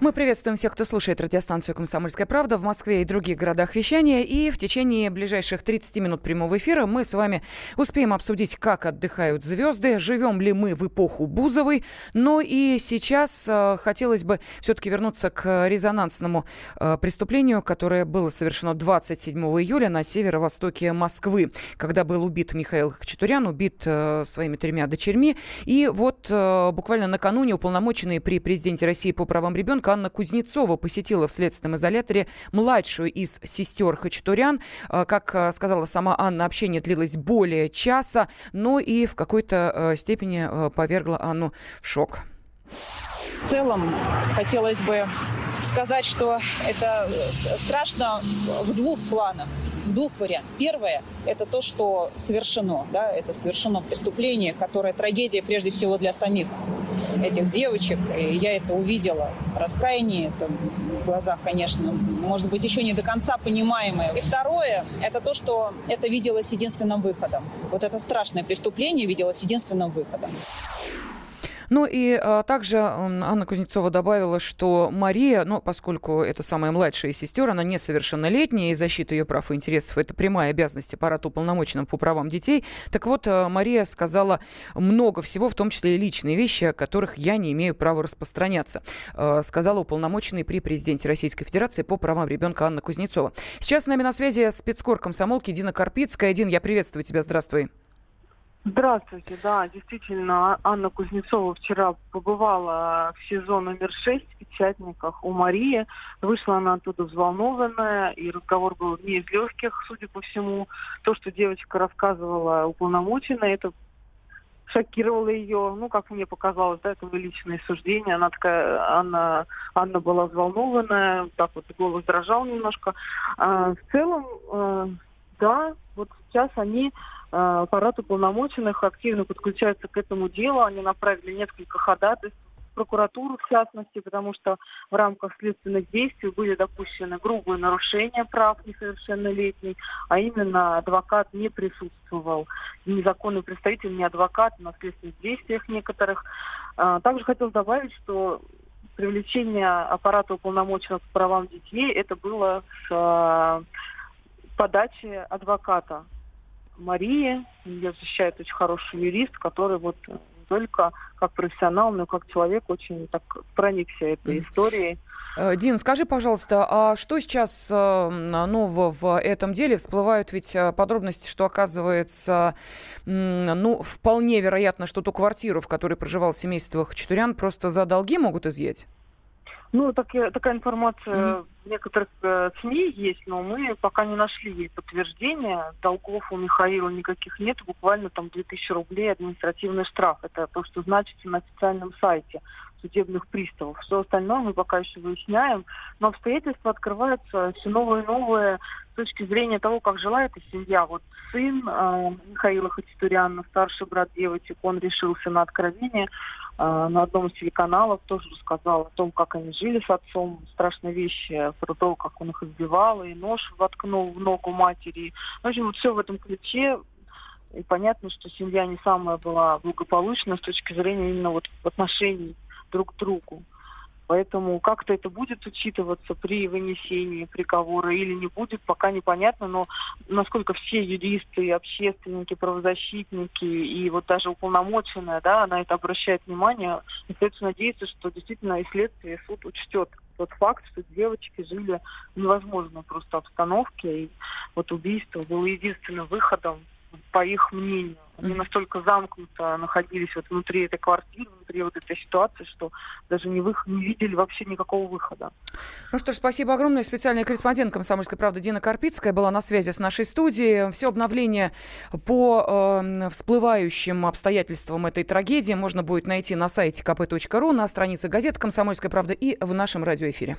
Мы приветствуем всех, кто слушает радиостанцию «Комсомольская правда» в Москве и других городах вещания. И в течение ближайших 30 минут прямого эфира мы с вами успеем обсудить, как отдыхают звезды, живем ли мы в эпоху Бузовой. Но и сейчас э, хотелось бы все-таки вернуться к резонансному э, преступлению, которое было совершено 27 июля на северо-востоке Москвы, когда был убит Михаил Хачатурян, убит э, своими тремя дочерьми. И вот э, буквально накануне уполномоченные при президенте России по правам ребенка Анна Кузнецова посетила в следственном изоляторе младшую из сестер Хачатурян. А, как а, сказала сама Анна, общение длилось более часа, но и в какой-то а, степени повергло Анну в шок. В целом хотелось бы сказать, что это страшно в двух планах двух вариантах. Первое – это то, что совершено, да, это совершено преступление, которое трагедия прежде всего для самих этих девочек. И я это увидела. Раскаяние это в глазах, конечно, может быть, еще не до конца понимаемое. И второе – это то, что это виделось единственным выходом. Вот это страшное преступление виделось единственным выходом. Ну и а, также Анна Кузнецова добавила, что Мария, ну, поскольку это самая младшая из сестер, она несовершеннолетняя, и защита ее прав и интересов – это прямая обязанность аппарата уполномоченного по правам детей. Так вот, а, Мария сказала много всего, в том числе и личные вещи, о которых я не имею права распространяться, а, сказала уполномоченный при президенте Российской Федерации по правам ребенка Анна Кузнецова. Сейчас с нами на связи спецкор комсомолки Дина Карпицкая. Дин, я приветствую тебя, здравствуй. Здравствуйте, да, действительно, Анна Кузнецова вчера побывала в СИЗО номер 6 в Печатниках у Марии. Вышла она оттуда взволнованная, и разговор был не из легких, судя по всему. То, что девочка рассказывала уполномоченно, это шокировало ее, ну, как мне показалось, да, это мое личное суждение. Она такая, Анна, Анна была взволнованная, так вот голос дрожал немножко. А, в целом, а, да, вот сейчас они Э, аппарат уполномоченных активно подключается к этому делу. Они направили несколько ходатайств в прокуратуру, в частности, потому что в рамках следственных действий были допущены грубые нарушения прав несовершеннолетней, а именно адвокат не присутствовал. Незаконный представитель, не адвокат на следственных действиях некоторых. Э, также хотел добавить, что привлечение аппарата уполномоченных по правам детей это было с э, подачи адвоката Мария, ее защищает очень хороший юрист, который вот только как профессионал, но как человек очень так проникся этой историей. Э, Дин, скажи, пожалуйста, а что сейчас э, нового в этом деле? Всплывают ведь э, подробности, что оказывается, ну, вполне вероятно, что ту квартиру, в которой проживал семейство Хачатурян, просто за долги могут изъять? Ну, так, такая информация mm-hmm. В некоторых э, СМИ есть, но мы пока не нашли подтверждения. Долгов у Михаила никаких нет, буквально там 2000 рублей административный штраф. Это то, что значится на официальном сайте судебных приставов. Все остальное мы пока еще выясняем, но обстоятельства открываются все новые и новые с точки зрения того, как жила эта семья. Вот сын э, Михаила Хачатуряна, старший брат девочек, он решился на откровение э, на одном из телеканалов, тоже рассказал о том, как они жили с отцом, страшные вещи про то, как он их избивал, и нож воткнул в ногу матери. В общем, вот все в этом ключе и понятно, что семья не самая была благополучная с точки зрения именно вот отношений друг к другу. Поэтому как-то это будет учитываться при вынесении приговора или не будет, пока непонятно, но насколько все юристы, общественники, правозащитники и вот даже уполномоченная, да, она это обращает внимание, остается надеяться, что действительно и следствие, и суд учтет тот факт, что девочки жили в невозможной просто обстановке, и вот убийство было единственным выходом по их мнению. Они настолько замкнуто находились вот внутри этой квартиры, внутри вот этой ситуации, что даже не, вых... не видели вообще никакого выхода. Ну что ж, спасибо огромное. Специальный корреспондент «Комсомольской правды» Дина Карпицкая была на связи с нашей студией. Все обновления по э, всплывающим обстоятельствам этой трагедии можно будет найти на сайте kp.ru, на странице газеты «Комсомольская правда» и в нашем радиоэфире.